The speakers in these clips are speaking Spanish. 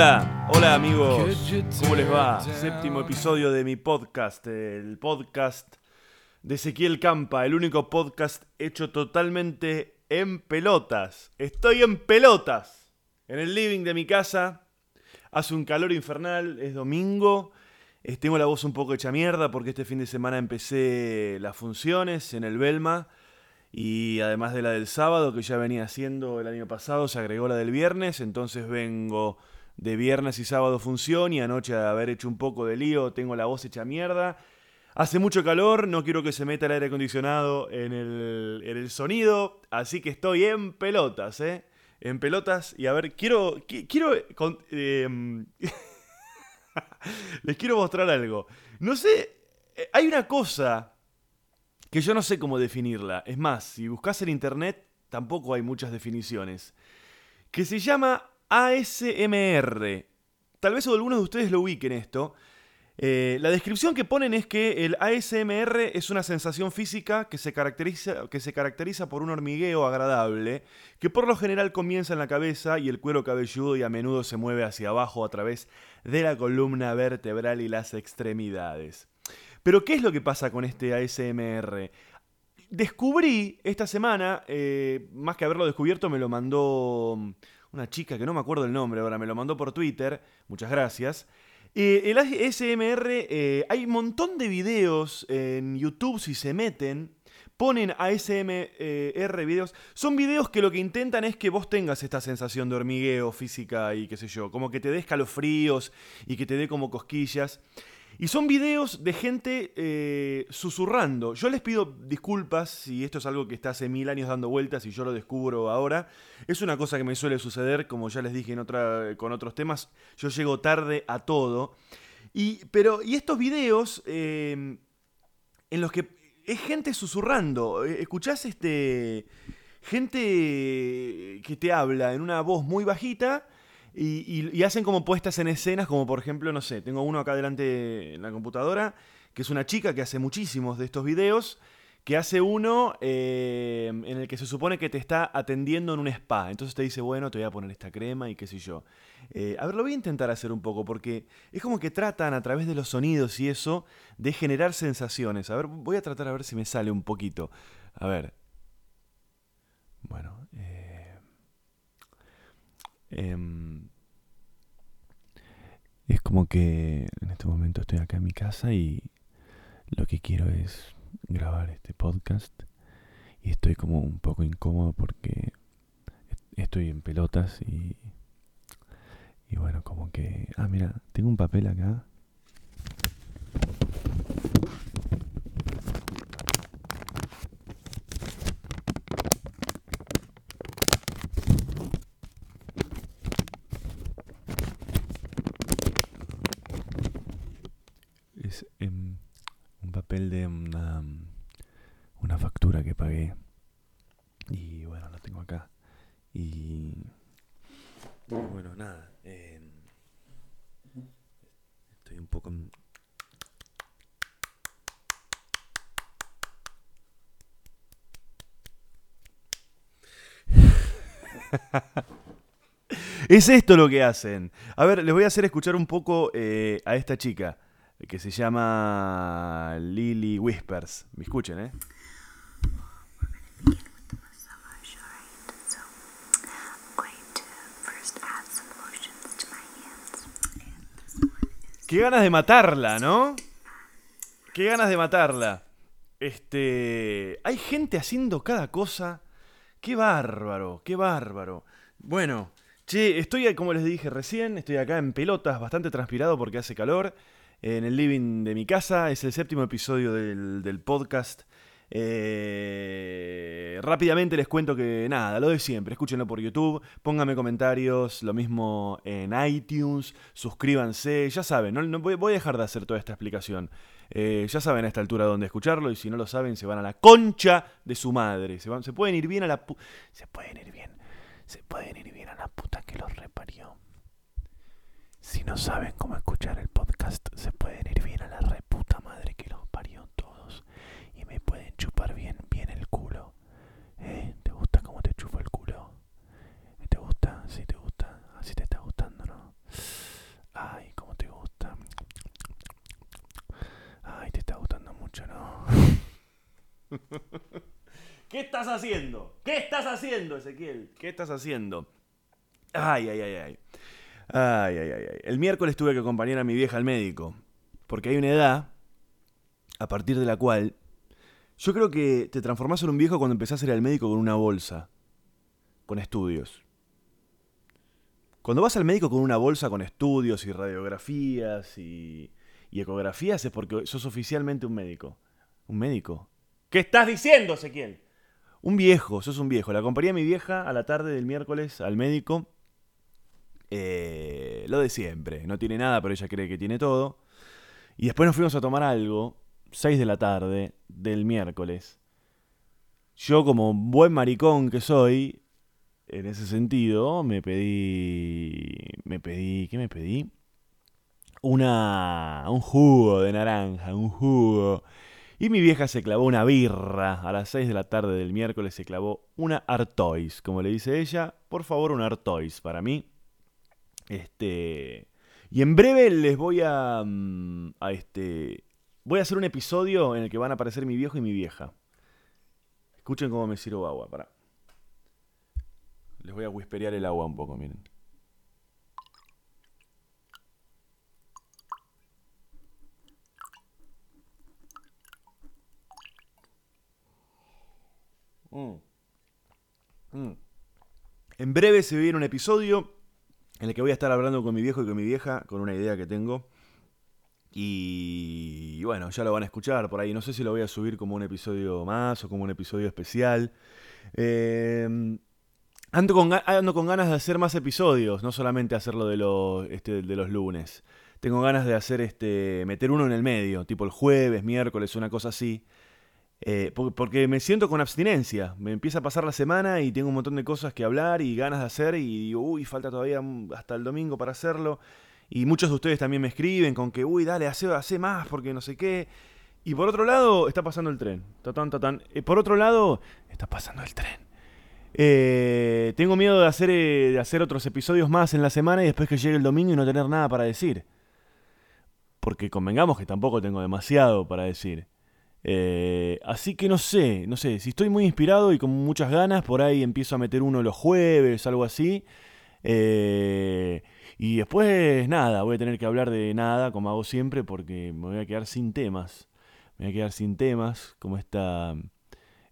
Hola, hola amigos, ¿cómo les va? Séptimo episodio de mi podcast, el podcast de Ezequiel Campa, el único podcast hecho totalmente en pelotas. Estoy en pelotas, en el living de mi casa, hace un calor infernal, es domingo, eh, tengo la voz un poco hecha mierda porque este fin de semana empecé las funciones en el Belma. Y además de la del sábado, que ya venía haciendo el año pasado, se agregó la del viernes, entonces vengo de viernes y sábado función y anoche de haber hecho un poco de lío, tengo la voz hecha mierda. Hace mucho calor, no quiero que se meta el aire acondicionado en el, en el sonido, así que estoy en pelotas, ¿eh? En pelotas y a ver, quiero... qui- quiero em, les quiero mostrar algo. No sé, eh, hay una cosa que yo no sé cómo definirla. Es más, si buscas en internet, tampoco hay muchas definiciones. Que se llama ASMR. Tal vez algunos de ustedes lo ubiquen esto. Eh, la descripción que ponen es que el ASMR es una sensación física que se, caracteriza, que se caracteriza por un hormigueo agradable, que por lo general comienza en la cabeza y el cuero cabelludo y a menudo se mueve hacia abajo a través de la columna vertebral y las extremidades. Pero ¿qué es lo que pasa con este ASMR? Descubrí esta semana, eh, más que haberlo descubierto, me lo mandó una chica que no me acuerdo el nombre ahora, me lo mandó por Twitter, muchas gracias. El ASMR, eh, hay un montón de videos en YouTube, si se meten, ponen ASMR videos. Son videos que lo que intentan es que vos tengas esta sensación de hormigueo física y qué sé yo, como que te dé escalofríos y que te dé como cosquillas. Y son videos de gente eh, susurrando. Yo les pido disculpas si esto es algo que está hace mil años dando vueltas y yo lo descubro ahora. Es una cosa que me suele suceder, como ya les dije en otra, con otros temas. Yo llego tarde a todo. Y, pero, y estos videos eh, en los que es gente susurrando. Eh, Escuchás este, gente que te habla en una voz muy bajita. Y, hacen como puestas en escenas, como por ejemplo, no sé, tengo uno acá delante en la computadora, que es una chica que hace muchísimos de estos videos, que hace uno eh, en el que se supone que te está atendiendo en un spa. Entonces te dice, bueno, te voy a poner esta crema y qué sé yo. Eh, a ver, lo voy a intentar hacer un poco, porque es como que tratan a través de los sonidos y eso de generar sensaciones. A ver, voy a tratar a ver si me sale un poquito. A ver. Bueno, eh, Em, es como que en este momento estoy acá en mi casa y lo que quiero es grabar este podcast. Y estoy como un poco incómodo porque est- estoy en pelotas y y bueno como que ah mira tengo un papel acá es em, un papel de una, una factura que pagué. Y bueno, lo tengo acá. Y bueno, nada. em, estoy un poco... en- Es esto lo que hacen. A ver, les voy a hacer escuchar un poco eh, a esta chica que se llama Lily Whispers. Me escuchen, ¿eh? Qué ganas de matarla, ¿no? Qué ganas de matarla. Este. Hay gente haciendo cada cosa. Qué bárbaro, qué bárbaro. Bueno, che, estoy, como les dije recién, estoy acá en pelotas, bastante transpirado porque hace calor. En el living de mi casa. Es el séptimo episodio del, podcast. Eh, rápidamente les cuento que nada, lo de siempre, escúchenlo por YouTube, pónganme comentarios, lo mismo en iTunes, suscríbanse, ya saben, no, voy, a dejar de hacer toda esta explicación. Eh, ya saben a esta altura dónde escucharlo y si no lo saben se van a la concha de su madre. Se, se pueden ir bien a la se pueden ir bien, se pueden ir bien a la puta que los reparió. Si no saben cómo escuchar el podcast, se pueden ir bien a la reputa madre que los parió todos y me pueden chupar bien, bien el culo. ¿Eh? ¿Te gusta cómo te chupo el culo? ¿Te gusta? Sí, te gusta. Así te está gustando, ¿no? Ay, cómo te gusta. Ay, te está gustando mucho, ¿no? ¿Qué estás haciendo? ¿Qué estás haciendo, Ezequiel? ¿Qué estás haciendo? Ay, ay, ay, ay. Ay, ay, ay, ay. El miércoles tuve que acompañar a mi vieja al médico. Porque hay una edad a partir de la cual yo creo que te transformás en un viejo cuando empezás a ir al médico con una bolsa, con estudios. Cuando vas al médico con una bolsa con estudios y radiografías y, y ecografías es porque sos oficialmente un médico. ¿Un médico? ¿Qué estás diciendo, Ezequiel? Un viejo, sos un viejo. La acompañé a mi vieja a la tarde del miércoles al médico. Eh, lo de siempre. No tiene nada, pero ella cree que tiene todo. Y después nos fuimos a tomar algo, 6 de la tarde del miércoles. Yo, como buen maricón que soy, en ese sentido, me pedí. Me pedí. ¿Qué me pedí? Una. un jugo de naranja, un jugo. Y mi vieja se clavó una birra. A las 6 de la tarde del miércoles se clavó una Artois, como le dice ella. Por favor, un Artois para mí. Este. Y en breve les voy a. mm, a este. Voy a hacer un episodio en el que van a aparecer mi viejo y mi vieja. Escuchen cómo me sirvo agua, para. Les voy a whisperear el agua un poco, miren. Mm. Mm. En breve se viene un episodio en el que voy a estar hablando con mi viejo y con mi vieja, con una idea que tengo. Y bueno, ya lo van a escuchar por ahí. No sé si lo voy a subir como un episodio más o como un episodio especial. Eh, ando, con, ando con ganas de hacer más episodios, no solamente hacerlo de los, este, de los lunes. Tengo ganas de hacer este. meter uno en el medio, tipo el jueves, miércoles, una cosa así. Eh, por- porque me siento con abstinencia. Me empieza a pasar la semana y tengo un montón de cosas que hablar y ganas de hacer y digo, uy, falta todavía mm, hasta el domingo para hacerlo. Y muchos de ustedes también me escriben con que, uy, dale, hace, más porque no sé qué. Y por otro lado, está pasando el tren. Tatán. Eh, por otro lado, está pasando el tren. Eh, tengo miedo de hacer, eh, de hacer otros episodios más en la semana y después que llegue el domingo y no tener nada para decir. Porque convengamos que tampoco tengo demasiado para decir. Eh, así que no sé, no sé, si estoy muy inspirado y con muchas ganas, por ahí empiezo a meter uno los jueves, algo así. Eh, y después nada, voy a tener que hablar de nada, como hago siempre, porque me voy a quedar sin temas. Me voy a quedar sin temas, como esta,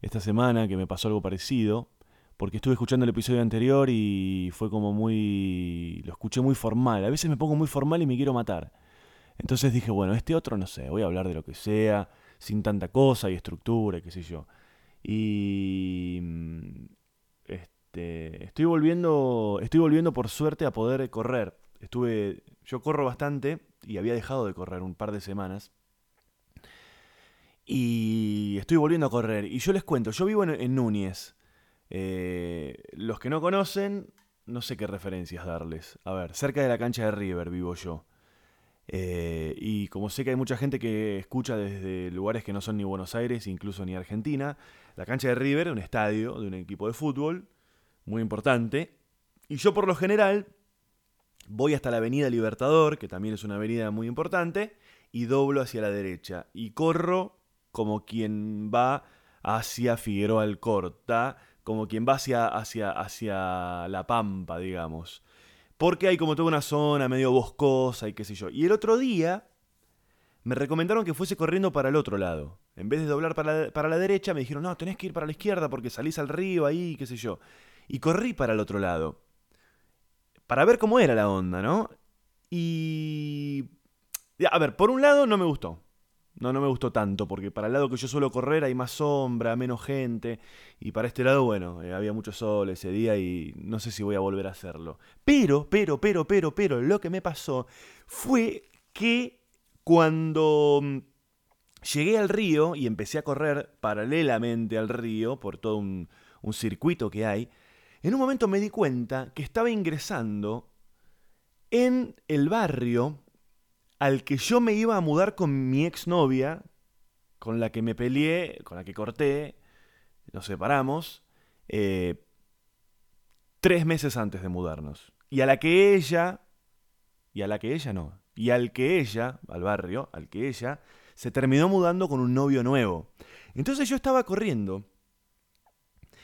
esta semana que me pasó algo parecido. Porque estuve escuchando el episodio anterior y fue como muy... Lo escuché muy formal. A veces me pongo muy formal y me quiero matar. Entonces dije, bueno, este otro no sé, voy a hablar de lo que sea, sin tanta cosa y estructura qué sé yo. Y mm, este, estoy volviendo, estoy volviendo por suerte a poder correr. Estuve, yo corro bastante y había dejado de correr un par de semanas. Y estoy volviendo a correr. Y yo les cuento, yo vivo en, en Núñez. Eh, los que no conocen, no sé qué referencias darles. A ver, cerca de la cancha de River vivo yo. Eh, y como sé que hay mucha gente que escucha desde lugares que no son ni Buenos Aires, incluso ni Argentina, la cancha de River, un estadio de un equipo de fútbol muy importante. Y yo por lo general voy hasta la Avenida Libertador, que también es una avenida muy importante, y doblo hacia la derecha. Y corro como quien va hacia Figueroa Alcorta, como quien va hacia, hacia, hacia La Pampa, digamos. Porque hay como toda una zona medio boscosa y qué sé yo. Y el otro día me recomendaron que fuese corriendo para el otro lado. En vez de doblar para la, para la derecha, me dijeron, no, tenés que ir para la izquierda porque salís al río ahí, qué sé yo. Y corrí para el otro lado. Para ver cómo era la onda, ¿no? Y... A ver, por un lado no me gustó. No, no me gustó tanto, porque para el lado que yo suelo correr hay más sombra, menos gente. Y para este lado, bueno, eh, había mucho sol ese día y no sé si voy a volver a hacerlo. Pero, pero, pero, pero, pero, lo que me pasó fue que cuando mm, llegué al río y empecé a correr paralelamente al río por todo un, un circuito que hay, en un momento me di cuenta que estaba ingresando en el barrio al que yo me iba a mudar con mi exnovia, con la que me peleé, con la que corté, nos separamos, eh, tres meses antes de mudarnos. Y a la que ella, y a la que ella no, y al que ella, al barrio, al que ella, se terminó mudando con un novio nuevo. Entonces yo estaba corriendo.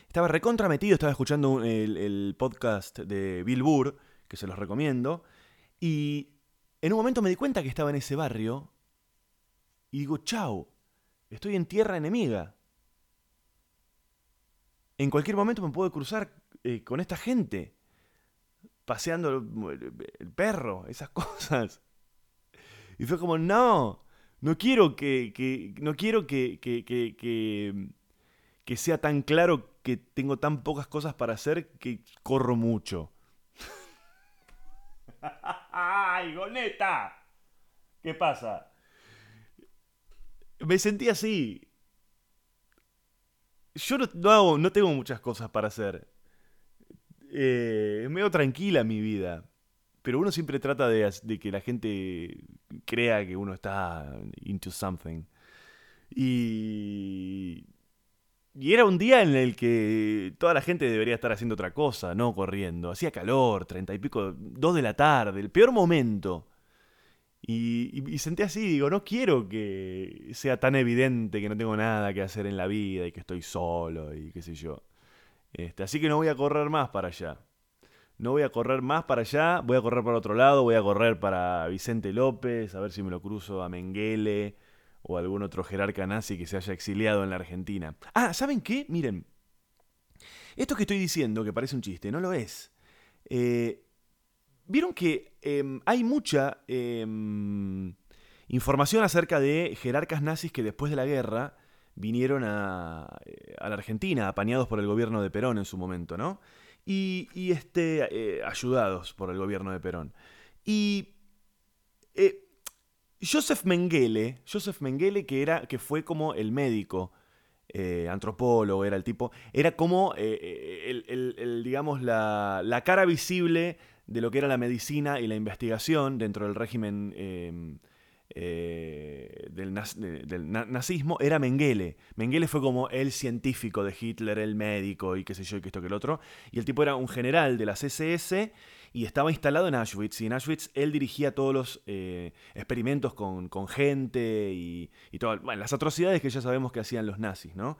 Estaba recontra metido, estaba escuchando el, el podcast de Bill Burr, que se los recomiendo. Y en un momento me di cuenta que estaba en ese barrio. Y digo, chau, estoy en tierra enemiga. En cualquier momento me puedo cruzar eh, con esta gente. Paseando el, el perro, esas cosas. Y fue como, no, no quiero que, no quiero que, que sea tan claro que tengo tan pocas cosas para hacer que corro mucho. ¡Ay, goneta! ¿Qué pasa? Me sentí así. Yo no, no hago- no tengo muchas cosas para hacer. Eh, es medio tranquila mi vida. Pero uno siempre trata de, de que la gente crea que uno está into something. Y. Y era un día en el que toda la gente debería estar haciendo otra cosa, no corriendo. Hacía calor, treinta y pico, dos de la tarde, el peor momento. Y, y, sentí así, digo, no quiero que sea tan evidente que no tengo nada que hacer en la vida y que estoy solo y qué sé yo. Este, así que no voy a correr más para allá. No voy a correr más para allá, voy a correr para otro lado, voy a correr para Vicente López, a ver si me lo cruzo a Menguele o algún otro jerarca nazi que se haya exiliado en la Argentina. Ah, ¿saben qué? Miren, esto que estoy diciendo, que parece un chiste, no lo es. Eh, Vieron que eh, hay mucha eh, información acerca de jerarcas nazis que después de la guerra vinieron a, eh, a la Argentina, apañados por el gobierno de Perón en su momento, ¿no? Y, este, eh, ayudados por el gobierno de Perón. Y Joseph Mengele, Joseph Mengele, que, era, que fue como el médico, eh, antropólogo, era el tipo, era como, eh, el, el- digamos, la, la cara visible de lo que era la medicina y la investigación dentro del régimen eh, del, naz- de- del na- nazismo era Mengele. Mengele fue como el científico de Hitler, el médico y qué sé yo, y que esto que el otro. Y el tipo era un general de las SS y estaba instalado en Auschwitz. Y en Auschwitz él dirigía todos los eh, experimentos con, gente y, todas las atrocidades que ya sabemos que hacían los nazis, ¿no?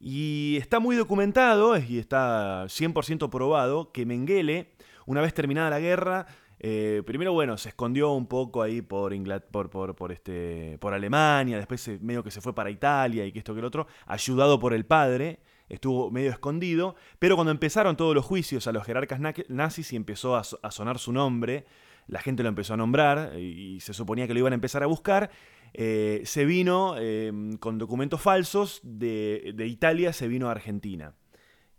Y está muy documentado y está 100% probado que Mengele, una vez terminada la guerra, eh, primero, bueno, se escondió un poco ahí por, por, por, por, este, por Alemania, después medio que se fue para Italia y que esto que el otro, ayudado por el padre, estuvo medio escondido, pero cuando empezaron todos los juicios a los jerarcas na- nazis y empezó a, so- a sonar su nombre, la gente lo empezó a nombrar y, se suponía que lo iban a empezar a buscar, eh, se vino eh, con documentos falsos de, de Italia, se vino a Argentina.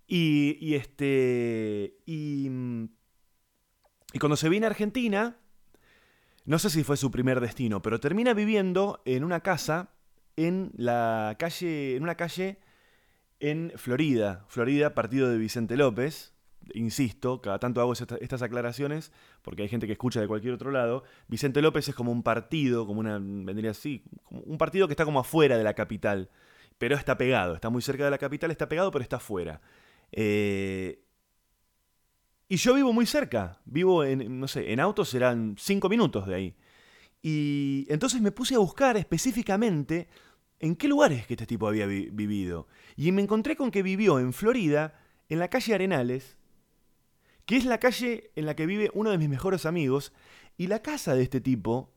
Y, y este. Y, mm, y cuando se viene a Argentina, no sé si fue su primer destino, pero termina viviendo en una casa en la calle. En una calle en Florida. Florida, partido de Vicente López. Insisto, cada tanto hago esta- estas aclaraciones porque hay gente que escucha de cualquier otro lado. Vicente López es como un partido, como una. vendría así, un partido que está como afuera de la capital. Pero está pegado, está muy cerca de la capital, está pegado, pero está afuera. Eh, y yo vivo muy cerca, vivo en, no sé, en auto serán cinco minutos de ahí. Y entonces me puse a buscar específicamente en qué lugares que este tipo había vi- vivido. Y me encontré con que vivió en Florida, en la calle Arenales, que es la calle en la que vive uno de mis mejores amigos, y la casa de este tipo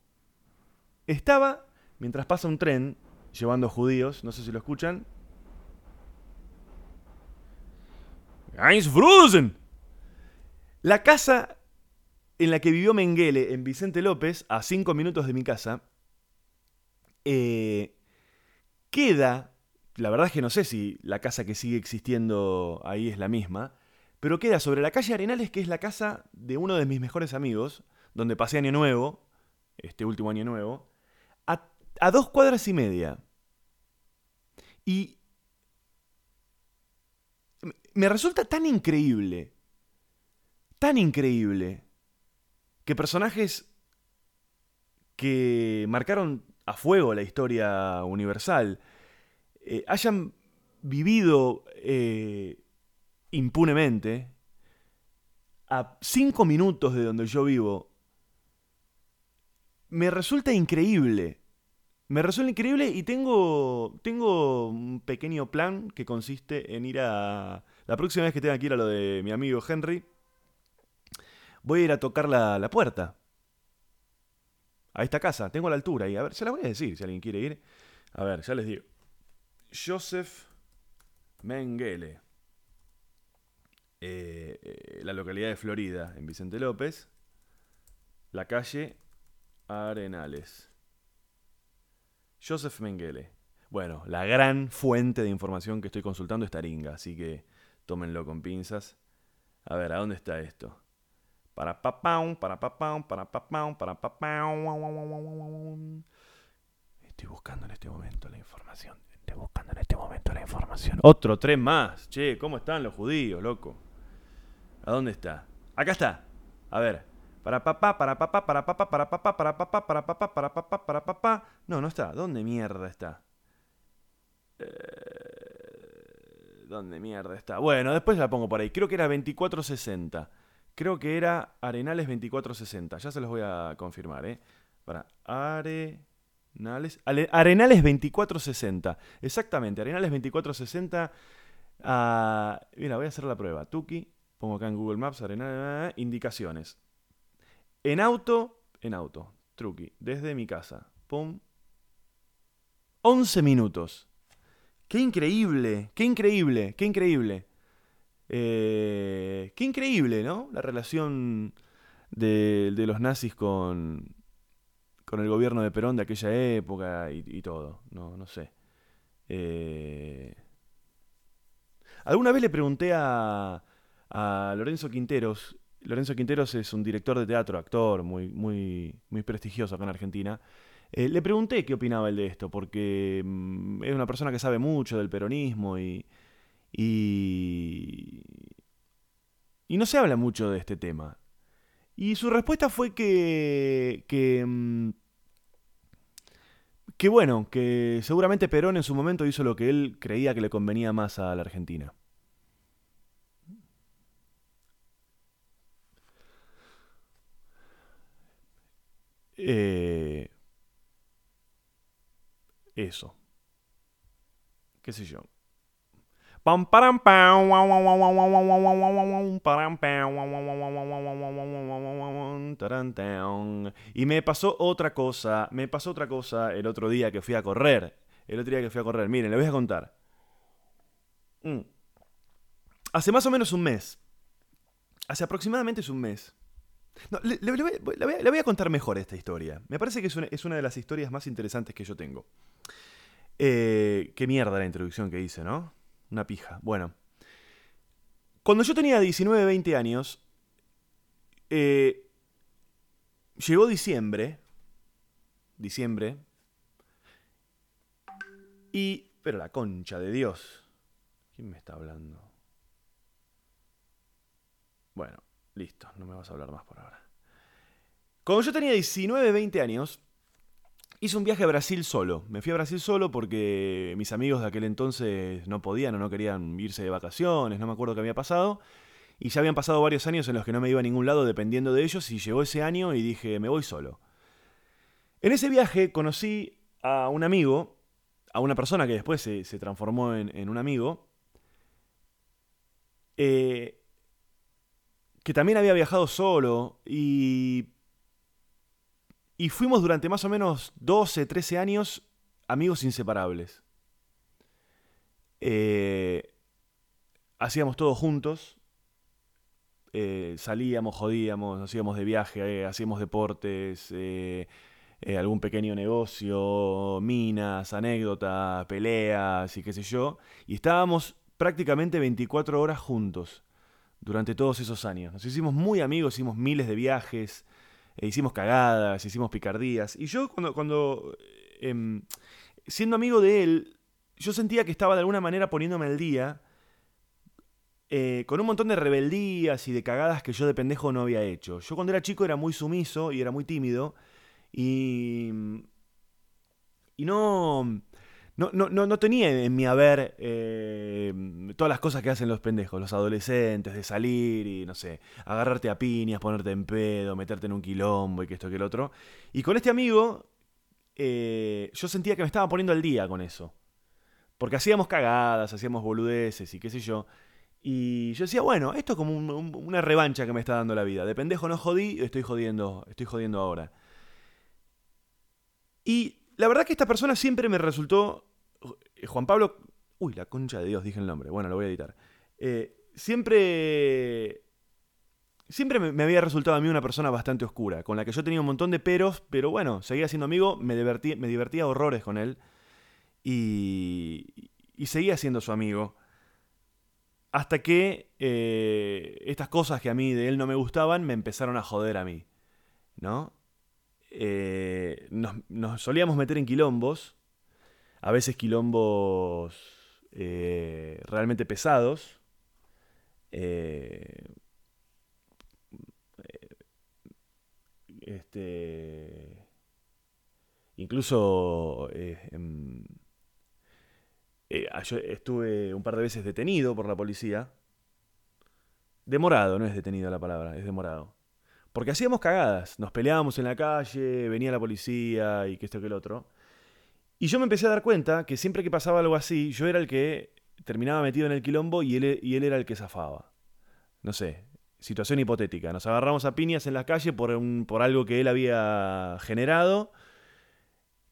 estaba, mientras pasa un tren llevando judíos, no sé si lo escuchan. Heinz Frusen. La casa en la que vivió Mengele en Vicente López, a cinco minutos de mi casa, eh, queda, la verdad es que no sé si la casa que sigue existiendo ahí es la misma, pero queda sobre la calle Arenales, que es la casa de uno de mis mejores amigos, donde pasé Año Nuevo, este último Año Nuevo, a, dos cuadras y media. Y me resulta tan increíble, tan increíble, que personajes que marcaron a fuego la historia universal eh, hayan vivido eh, impunemente a cinco minutos de donde yo vivo, me resulta increíble. me resulta increíble y tengo, tengo un pequeño plan que consiste en ir a... La próxima vez que tenga que ir a lo de mi amigo Henry, voy a ir a tocar la, la puerta. A esta casa, tengo la altura y a ver, se la voy a decir si alguien quiere ir. A ver, ya les digo. Joseph Mengele. Eh, eh, la localidad de Florida, en Vicente López. La calle Arenales. Joseph Mengele. Bueno, la gran fuente de información que estoy consultando es Taringa, así que tómenlo con pinzas. A ver, ¿a dónde está esto? Para papam, para para papam, para papam. Estoy buscando en este momento la información. Estoy buscando en este momento la información. Otro tren más. Che, ¿cómo están los judíos, loco? ¿A dónde está? Acá está. A ver. Para papá, para papá, para papá, para papá, para papá, para papá, para papá, para papá. No, no está. ¿Dónde mierda está? ¿Dónde mierda está? Bueno, después la pongo por ahí. Creo que era 2460. Creo que era Arenales 2460. Ya se los voy a confirmar, ¿eh? Para Arenales. Arenales 2460. Exactamente, Arenales 2460. Ah, mira, voy a hacer la prueba. Tuki. Pongo acá en Google Maps, Arenales. Indicaciones. En auto. En auto. Truqui. Desde mi casa. Pum. 11 minutos. Qué increíble, qué increíble, qué increíble. Eh, qué increíble, ¿no? La relación de, los nazis con, con el gobierno de Perón de aquella época y, todo. No, no sé. Eh, alguna vez le pregunté a, a Lorenzo Quinteros. Lorenzo Quinteros es un director de teatro, actor, muy, muy, muy prestigioso acá en Argentina. Eh, le pregunté qué opinaba él de esto, porque mm, es una persona que sabe mucho del peronismo y, y, y, no se habla mucho de este tema. Y su respuesta fue que, que, mm, que bueno, que seguramente Perón en su momento hizo lo que él creía que le convenía más a la Argentina. Eh, eso. ¿Qué sé yo? Y me pasó otra cosa, me pasó otra cosa el otro día que fui a correr. El otro día que fui a correr, miren, le voy a contar. Mm. Hace más o menos un mes. Hace aproximadamente es un mes. Le, voy, a contar mejor esta historia. Me parece que es una, es una de las historias más interesantes que yo tengo. Eh, qué mierda la introducción que hice, ¿no? Una pija. Bueno. Cuando yo tenía 19, 20 años, eh, llegó diciembre. Diciembre. Y... Pero la concha de Dios. ¿Quién me está hablando? Bueno, listo, no me vas a hablar más por ahora. Cuando yo tenía 19, 20 años, Hice un viaje a Brasil solo. Me fui a Brasil solo porque mis amigos de aquel entonces no podían o no querían irse de vacaciones, no me acuerdo qué había pasado. Y ya habían pasado varios años en los que no me iba a ningún lado dependiendo de ellos y llegó ese año y dije, me voy solo. En ese viaje conocí a un amigo, a una persona que después se, transformó en, en, un amigo, eh, que también había viajado solo y y fuimos durante más o menos 12, 13 años amigos inseparables. Eh, hacíamos todo juntos. Eh, salíamos, jodíamos, nos íbamos de viaje, eh, hacíamos deportes, algún pequeño negocio, minas, anécdotas, peleas y qué sé yo. Y estábamos prácticamente 24 horas juntos durante todos esos años. Nos hicimos muy amigos, hicimos miles de viajes. E hicimos cagadas, hicimos picardías. Y yo cuando, cuando eh, siendo amigo de él, yo sentía que estaba de alguna manera poniéndome al día eh, con un montón de rebeldías y de cagadas que yo de pendejo no había hecho. Yo cuando era chico era muy sumiso y era muy tímido. Y... Y no... No, no, no, tenía en mi haber eh, todas las cosas que hacen los pendejos, los adolescentes, de salir y, no sé, agarrarte a piñas, ponerte en pedo, meterte en un quilombo y que esto que el otro. Y con este amigo, eh, yo sentía que me estaba poniendo al día con eso. Porque hacíamos cagadas, hacíamos boludeces y qué sé yo. Y yo decía, bueno, esto es como un- un- una revancha que me está dando la vida. De pendejo no jodí, estoy jodiendo, estoy jodiendo ahora. Y la verdad que esta persona siempre me resultó. eh, Juan Pablo. Uy, la concha de Dios, dije el nombre. Bueno, lo voy a editar. Eh, siempre. Siempre me, había resultado a mí una persona bastante oscura, con la que yo tenía un montón de peros, pero bueno, seguía siendo amigo, me divertía, me divertía horrores con él y, y seguía siendo su amigo. Hasta que eh, estas cosas que a mí de él no me gustaban me empezaron a joder a mí. ¿No? Eh, nos, solíamos meter en quilombos. A veces quilombos eh, realmente pesados. Eh, este. Incluso. em, ah, estuve un par de veces detenido por la policía. Demorado, no es detenido la palabra, es demorado. Porque hacíamos cagadas, nos peleábamos en la calle, venía la policía y que esto que el otro. Y yo me empecé a dar cuenta que siempre que pasaba algo así, yo era el que terminaba metido en el quilombo y él, y él era el que zafaba. No sé, situación hipotética. Nos agarramos a piñas en la calle por, un- por algo que él había generado.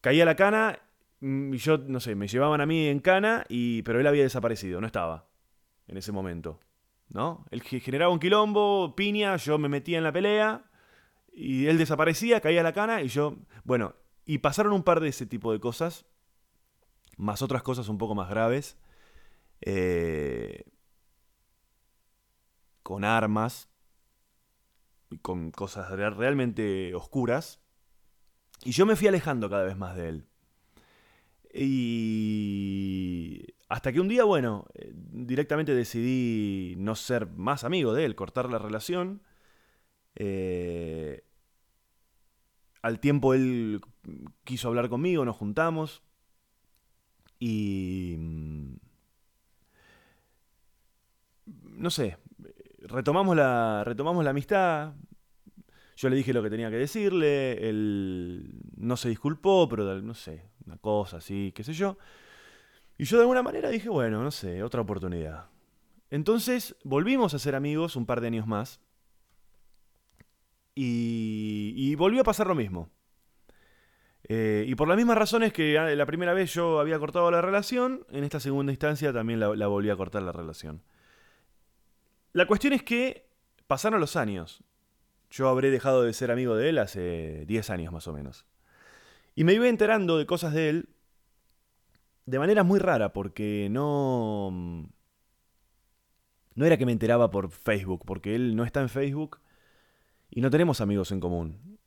Caía la cana mm, y yo, no sé, me llevaban a mí en cana, y, pero él había desaparecido, no estaba en ese momento. ¿No? Él ge- generaba un quilombo, piña, yo me metía en la pelea y él desaparecía, caía la cana y yo, bueno, y pasaron un par de ese tipo de cosas, más otras cosas un poco más graves, eh, con armas, y con cosas re- realmente oscuras, y yo me fui alejando cada vez más de él. Y hasta que un día, bueno, eh, directamente decidí no ser más amigo de él, cortar la relación. Eh, al tiempo él quiso hablar conmigo, nos juntamos y... mm, No sé, retomamos la, retomamos la amistad. Yo le dije lo que tenía que decirle, él no se disculpó, pero no sé, una cosa así, qué sé yo. Y yo de alguna manera dije, bueno, no sé, otra oportunidad. Entonces volvimos a ser amigos un par de años más. Y, volvió a pasar lo mismo. Eh, y por las mismas razones que ah, la primera vez yo había cortado la relación, en esta segunda instancia también la, la volví a cortar la relación. La cuestión es que pasaron los años. Yo habré dejado de ser amigo de él hace 10 años más o menos. Y me iba enterando de cosas de él de manera muy rara, porque no. No era que me enteraba por Facebook, porque él no está en Facebook y no tenemos amigos en común.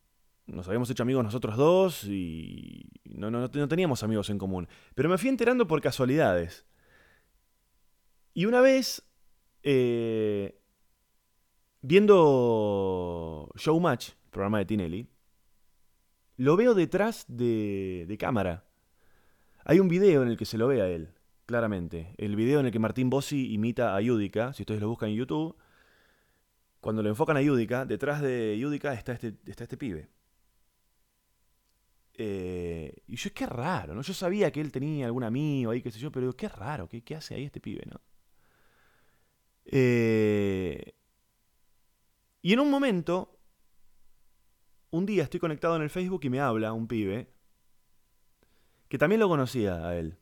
Nos habíamos hecho amigos nosotros dos y no, no, no teníamos amigos en común. Pero me fui enterando por casualidades. Y una vez, eh, viendo Showmatch, programa de Tinelli, lo veo detrás de, de cámara. Hay un video en el que se lo ve a él, claramente. El video en el que Martín Bossi imita a Yudica, si ustedes lo buscan en YouTube. Cuando lo enfocan a Yudica, detrás de Yudica está este, está este pibe. Eh, y yo, qué raro, ¿no? Yo sabía que él tenía algún amigo ahí, qué sé yo, pero qué raro, ¿qué, qué hace ahí este pibe, no? Eh, y en un momento, un día estoy conectado en el Facebook y me habla un pibe que también lo conocía a él.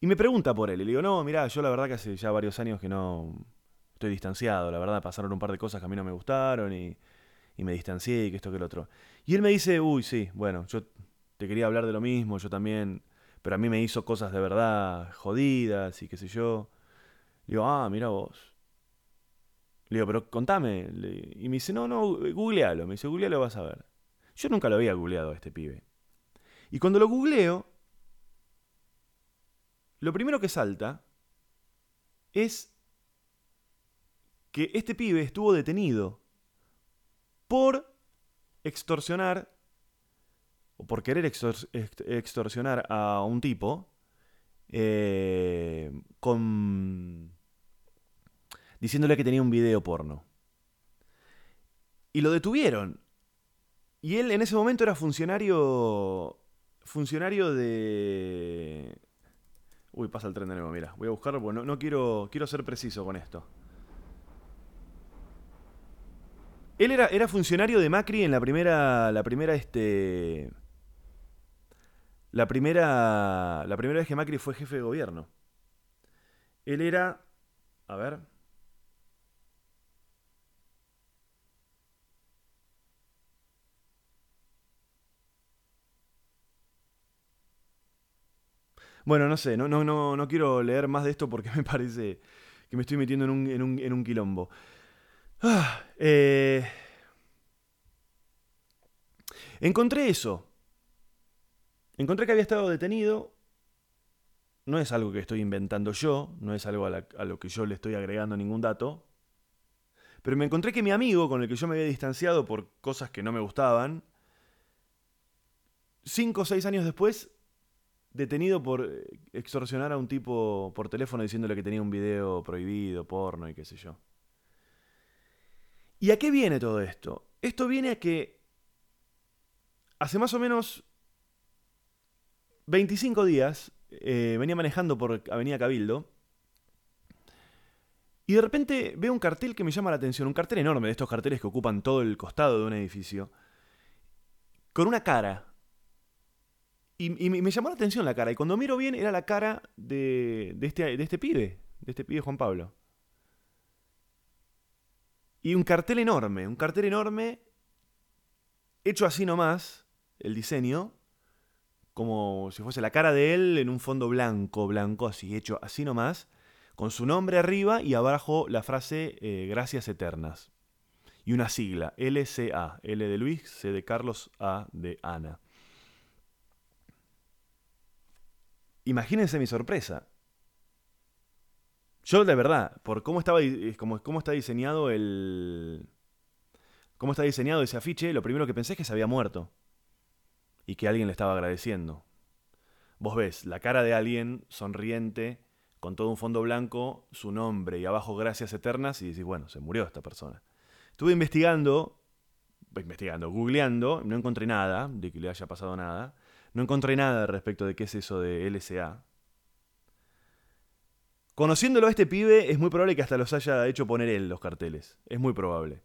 Y me pregunta por él. Y le digo, no, mirá, yo la verdad que hace ya varios años que no estoy distanciado. La verdad pasaron un par de cosas que a mí no me gustaron y, y me distancié y que esto que el otro. Y él me dice, uy, sí, bueno, yo te quería hablar de lo mismo, yo también, pero a mí me hizo cosas de verdad jodidas y qué sé yo. Le digo, ah, mira vos. Le digo, pero contame. Y me dice, no, no, googlealo. Me dice, googlealo, vas a ver. Yo nunca lo había googleado a este pibe. Y cuando lo googleo, lo primero que salta es que este pibe estuvo detenido por extorsionar o por querer extor- ext- extorsionar a un tipo eh, con diciéndole que tenía un video porno. Y lo detuvieron. Y él en ese momento era funcionario. Funcionario de. Uy, pasa el tren de nuevo, mira. Voy a buscarlo porque no, no quiero. Quiero ser preciso con esto. Él era, era funcionario de Macri en la primera. La primera, este. La primera. La primera vez que Macri fue jefe de gobierno. Él era. A ver. Bueno, no sé, no, no, no, no quiero leer más de esto porque me parece que me estoy metiendo en un, en un, en un quilombo. Ah, eh, Encontré eso. Encontré que había estado detenido. No es algo que estoy inventando yo, no es algo a, a lo que yo le estoy agregando ningún dato. Pero me encontré que mi amigo, con el que yo me había distanciado por cosas que no me gustaban, cinco o seis años después, detenido por eh, extorsionar a un tipo por teléfono diciéndole que tenía un video prohibido, porno y qué sé yo. ¿Y a qué viene todo esto? Esto viene a que hace más o menos 25 días eh, venía manejando por Avenida Cabildo y de repente veo un cartel que me llama la atención, un cartel enorme de estos carteles que ocupan todo el costado de un edificio, con una cara. Y, me llamó la atención la cara, y cuando miro bien era la cara de, de este, de este pibe, de este pibe Juan Pablo. Y un cartel enorme, un cartel enorme, hecho así nomás, el diseño, como si fuese la cara de él en un fondo blanco, blanco, así, hecho así nomás, con su nombre arriba y abajo la frase eh, Gracias Eternas. Y una sigla, LCA, L de Luis, C de Carlos, A de Ana. Imagínense mi sorpresa. Yo, de verdad, por cómo estaba cómo está diseñado el. cómo está diseñado ese afiche, lo primero que pensé es que se había muerto. Y que alguien le estaba agradeciendo. Vos ves la cara de alguien sonriente, con todo un fondo blanco, su nombre y abajo gracias eternas, y decís, bueno, se murió esta persona. Estuve investigando, investigando, googleando, no encontré nada de que le haya pasado nada. No encontré nada respecto de qué es eso de LSA. Conociéndolo a este pibe, es muy probable que hasta los haya hecho poner él los carteles. Es muy probable.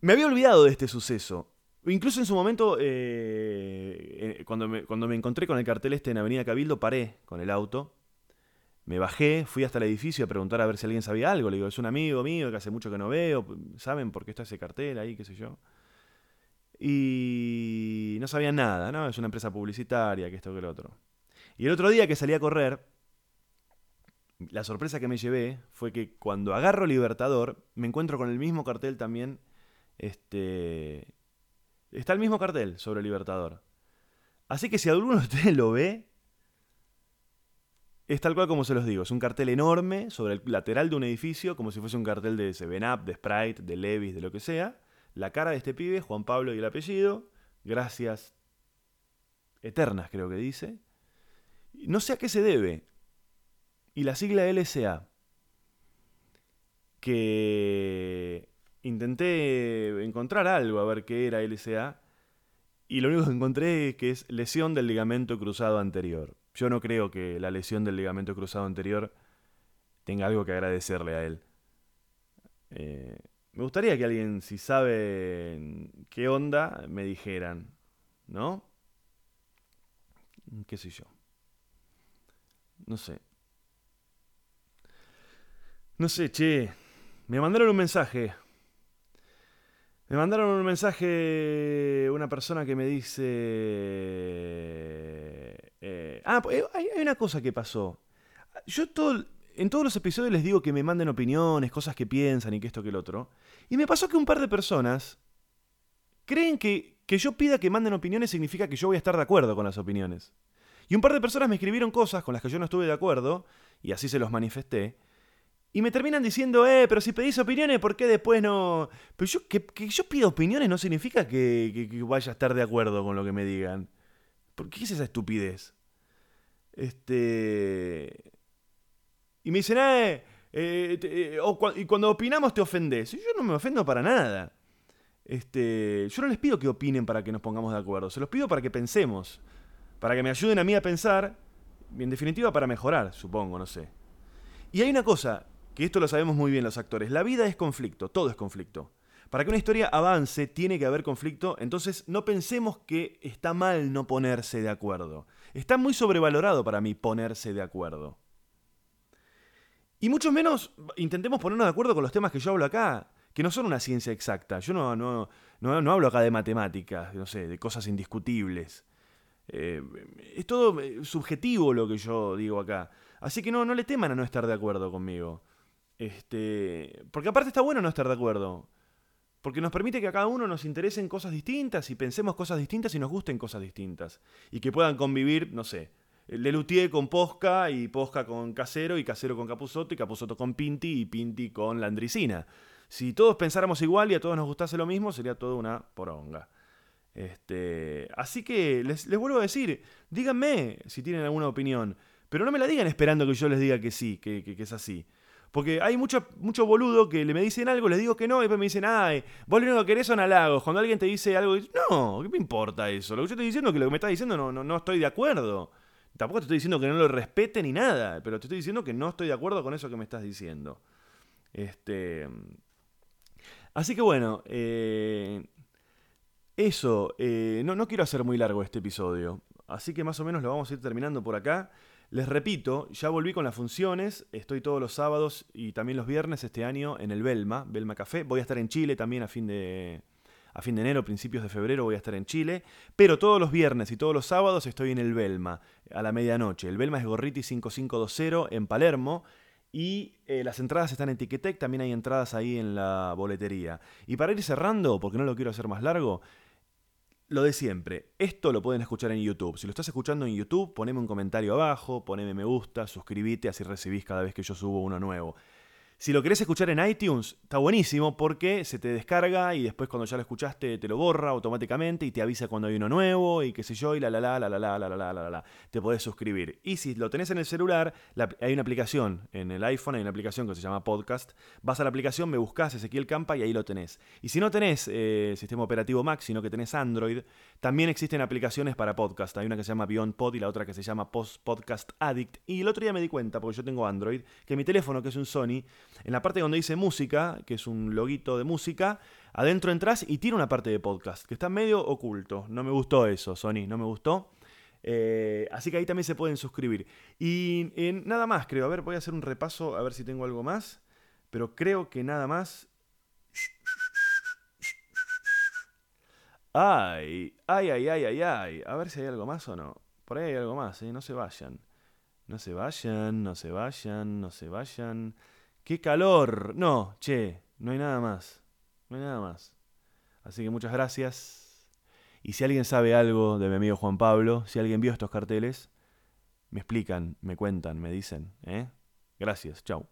Me había olvidado de este suceso. Incluso en su momento, eh, eh, cuando, me, cuando me encontré con el cartel este en Avenida Cabildo, paré con el auto. Me bajé, fui hasta el edificio a preguntar a ver si alguien sabía algo. Le digo, es un amigo mío que hace mucho que no veo. ¿Saben por qué está ese cartel ahí? ¿Qué sé yo? Y no sabían nada, ¿no? Es una empresa publicitaria, que esto que lo otro. Y el otro día que salí a correr, la sorpresa que me llevé fue que cuando agarro Libertador, me encuentro con el mismo cartel también. Este. Está el mismo cartel sobre Libertador. Así que si alguno de ustedes lo ve, es tal cual como se los digo. Es un cartel enorme sobre el lateral de un edificio, como si fuese un cartel de 7up, de Sprite, de Levis, de lo que sea. La cara de este pibe, Juan Pablo y el apellido. Gracias eternas, creo que dice. No sé a qué se debe. Y la sigla LSA. Que intenté encontrar algo a ver qué era LSA. Y lo único que encontré es que es lesión del ligamento cruzado anterior. Yo no creo que la lesión del ligamento cruzado anterior tenga algo que agradecerle a él. Eh, me gustaría que alguien, si sabe qué onda, me dijeran. ¿No? ¿Qué sé yo? No sé. No sé, che. Me mandaron un mensaje. Me mandaron un mensaje una persona que me dice... eh, ah, eh, hay, hay una cosa que pasó. Yo todo, en todos los episodios les digo que me manden opiniones, cosas que piensan y que esto que el otro. Y me pasó que un par de personas creen que, que yo pida que manden opiniones significa que yo voy a estar de acuerdo con las opiniones. Y un par de personas me escribieron cosas con las que yo no estuve de acuerdo, y así se los manifesté. Y me terminan diciendo, eh, pero si pedís opiniones, ¿por qué después no...? Pero yo, que, yo pida opiniones no significa que, que- que vaya a estar de acuerdo con lo que me digan. ¿Por qué es esa estupidez? Este... Y me dicen, eh, eh, eh, y cuando opinamos te ofendés. Y yo no me ofendo para nada. Este, yo no les pido que opinen para que nos pongamos de acuerdo, se los pido para que pensemos, para que me ayuden a mí a pensar, y en definitiva para mejorar, supongo, no sé. Y hay una cosa, que esto lo sabemos muy bien los actores, la vida es conflicto, todo es conflicto. Para que una historia avance tiene que haber conflicto, entonces no pensemos que está mal no ponerse de acuerdo. Está muy sobrevalorado para mí ponerse de acuerdo. Y mucho menos intentemos ponernos de acuerdo con los temas que yo hablo acá, que no son una ciencia exacta. Yo no, no, no, no hablo acá de matemáticas, no sé, de cosas indiscutibles. Eh, es todo eh, subjetivo lo que yo digo acá. Así que no, no le teman a no estar de acuerdo conmigo. Este, porque aparte está bueno no estar de acuerdo. Porque nos permite que a cada uno nos interesen cosas distintas y pensemos cosas distintas y nos gusten cosas distintas. Y que puedan convivir, no sé, Lelutier con Posca y Posca con Casero y Casero con Capuzoto y Capuzoto con Pinti y Pinti con Landricina. Si todos pensáramos igual y a todos nos gustase lo mismo, sería toda una poronga. Este, así que les, les vuelvo a decir, díganme si tienen alguna opinión, pero no me la digan esperando que yo les diga que sí, que, que- es así. Porque hay mucho, mucho boludo que le me dicen algo, les digo que no, y después me dicen, ay, vos lo único que querés son halagos. Cuando alguien te dice algo, no, ¿qué me importa eso? Lo que yo estoy diciendo es que lo que me estás diciendo no, no, no estoy de acuerdo. Tampoco te estoy diciendo que no lo respete ni nada, pero te estoy diciendo que no estoy de acuerdo con eso que me estás diciendo. Este. Así que bueno, eh, eso, eh, no, no quiero hacer muy largo este episodio, así que más o menos lo vamos a ir terminando por acá. Les repito, ya volví con las funciones, estoy todos los sábados y también los viernes este año en el Belma, Belma Café. Voy a estar en Chile también a fin de, a fin de enero, principios de febrero voy a estar en Chile, pero todos los viernes y todos los sábados estoy en el Belma, a la medianoche. El Belma es Gorriti 5520 en Palermo. Y eh, las entradas están en Ticketek, también hay entradas ahí en la boletería. Y para ir cerrando, porque no lo quiero hacer más largo, lo de siempre, esto lo pueden escuchar en YouTube. Si lo estás escuchando en YouTube, poneme un comentario abajo, poneme me gusta, suscríbete, así recibís cada vez que yo subo uno nuevo. Si lo querés escuchar en iTunes, está buenísimo porque se te descarga y después cuando ya lo escuchaste te lo borra automáticamente y te avisa cuando hay uno nuevo y qué sé yo y la la la la la la la la la la Te podés suscribir. Y si lo tenés en el celular, la- hay una aplicación en el iPhone, hay una aplicación que se llama Podcast. Vas a la aplicación, me buscas Ezequiel Campa y ahí lo tenés. Y si no tenés eh, sistema operativo Mac, sino que tenés Android, también existen aplicaciones para podcast. Hay una que se llama Beyond Pod y la otra que se llama Post Podcast Addict. Y el otro día me di cuenta, porque yo tengo Android, que mi teléfono, que es un Sony, en la parte donde dice música, que es un loguito de música, adentro entras y tiene una parte de podcast, que está medio oculto. No me gustó eso, Sony, no me gustó. Eh, así que ahí también se pueden suscribir. Y eh, nada más, creo. A ver, voy a hacer un repaso, a ver si tengo algo más. Pero creo que nada más. Ay, ay, ay, ay, ay, ay. A ver si hay algo más o no. Por ahí hay algo más, ¿eh? No se vayan. No se vayan, no se vayan, no se vayan. ¡Qué calor! No, che, no hay nada más. No hay nada más. Así que muchas gracias. Y si alguien sabe algo de mi amigo Juan Pablo, si alguien vio estos carteles, me explican, me cuentan, me dicen, ¿eh? Gracias, chau.